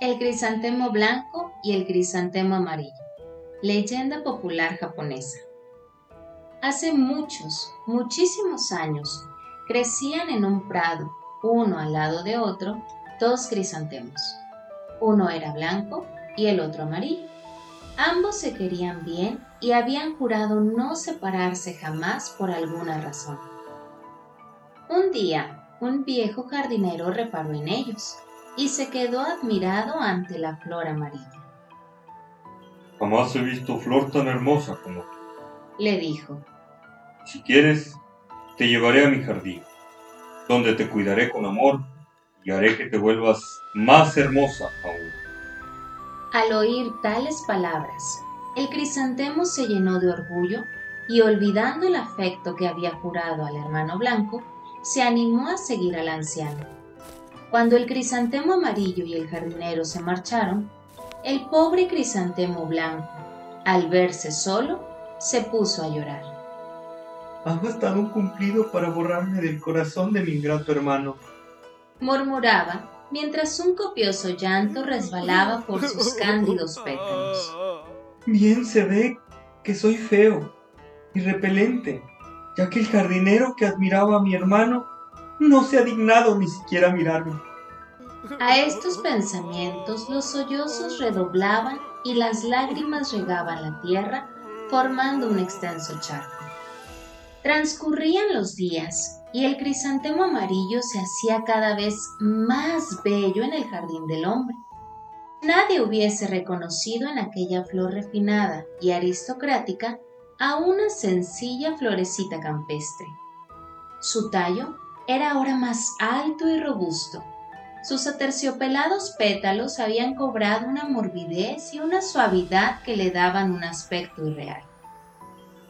El crisantemo blanco y el crisantemo amarillo. Leyenda popular japonesa. Hace muchos, muchísimos años, crecían en un prado, uno al lado de otro, dos crisantemos. Uno era blanco y el otro amarillo. Ambos se querían bien y habían jurado no separarse jamás por alguna razón. Un día, un viejo jardinero reparó en ellos y se quedó admirado ante la flor amarilla. Jamás he visto flor tan hermosa como tú, Le dijo, Si quieres, te llevaré a mi jardín, donde te cuidaré con amor y haré que te vuelvas más hermosa aún. al oír tales palabras, el crisantemo se llenó de orgullo y olvidando el afecto que había jurado al hermano blanco, se animó a seguir al anciano. Cuando el crisantemo amarillo y el jardinero se marcharon, el pobre crisantemo blanco, al verse solo, se puso a llorar. Ha bastado un cumplido para borrarme del corazón de mi ingrato hermano. Murmuraba mientras un copioso llanto resbalaba por sus cándidos pétalos. Bien se ve que soy feo y repelente, ya que el jardinero que admiraba a mi hermano no se ha dignado ni siquiera mirarme. A estos pensamientos los sollozos redoblaban y las lágrimas regaban la tierra formando un extenso charco. Transcurrían los días y el crisantemo amarillo se hacía cada vez más bello en el jardín del hombre. Nadie hubiese reconocido en aquella flor refinada y aristocrática a una sencilla florecita campestre. Su tallo era ahora más alto y robusto. Sus aterciopelados pétalos habían cobrado una morbidez y una suavidad que le daban un aspecto irreal.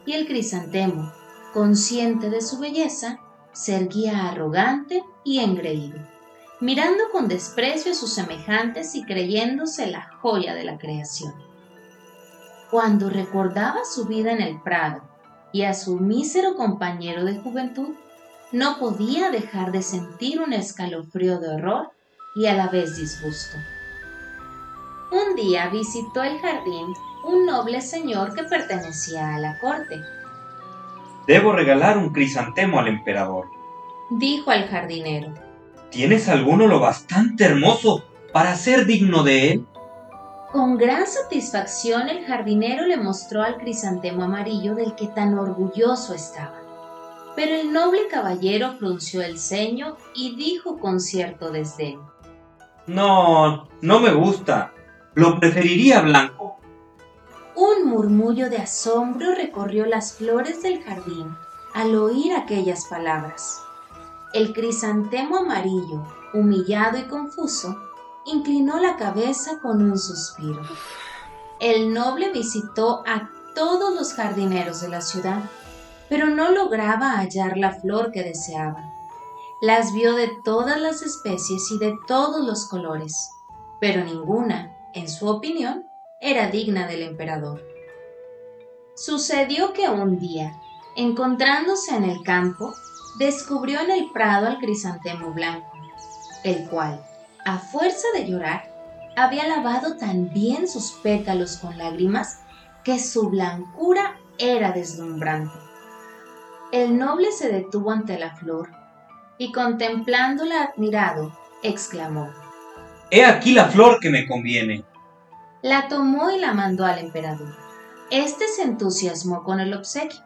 Y el crisantemo, consciente de su belleza, se erguía arrogante y engreído, mirando con desprecio a sus semejantes y creyéndose la joya de la creación. Cuando recordaba su vida en el prado y a su mísero compañero de juventud, no podía dejar de sentir un escalofrío de horror y a la vez disgusto. Un día visitó el jardín un noble señor que pertenecía a la corte. Debo regalar un crisantemo al emperador. Dijo al jardinero, ¿Tienes alguno lo bastante hermoso para ser digno de él? Con gran satisfacción el jardinero le mostró al crisantemo amarillo del que tan orgulloso estaba. Pero el noble caballero frunció el ceño y dijo con cierto desdén, No, no me gusta. Lo preferiría blanco. Un murmullo de asombro recorrió las flores del jardín al oír aquellas palabras. El crisantemo amarillo, humillado y confuso, inclinó la cabeza con un suspiro. El noble visitó a todos los jardineros de la ciudad, pero no lograba hallar la flor que deseaba. Las vio de todas las especies y de todos los colores, pero ninguna, en su opinión, era digna del emperador. Sucedió que un día, encontrándose en el campo, descubrió en el prado al crisantemo blanco, el cual, a fuerza de llorar, había lavado tan bien sus pétalos con lágrimas que su blancura era deslumbrante. El noble se detuvo ante la flor y contemplándola admirado, exclamó, He aquí la flor que me conviene. La tomó y la mandó al emperador. Este se entusiasmó con el obsequio.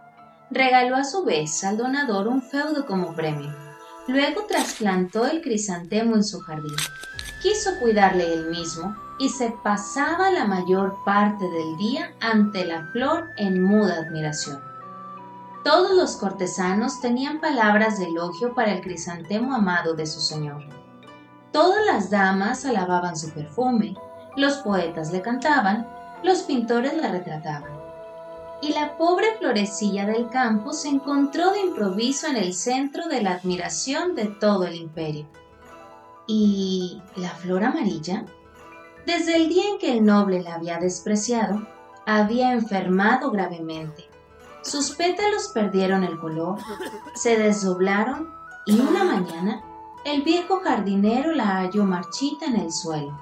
Regaló a su vez al donador un feudo como premio. Luego trasplantó el crisantemo en su jardín. Quiso cuidarle él mismo y se pasaba la mayor parte del día ante la flor en muda admiración. Todos los cortesanos tenían palabras de elogio para el crisantemo amado de su señor. Todas las damas alababan su perfume, los poetas le cantaban, los pintores la retrataban. Y la pobre florecilla del campo se encontró de improviso en el centro de la admiración de todo el imperio. ¿Y la flor amarilla? Desde el día en que el noble la había despreciado, había enfermado gravemente. Sus pétalos perdieron el color, se desdoblaron y una mañana el viejo jardinero la halló marchita en el suelo.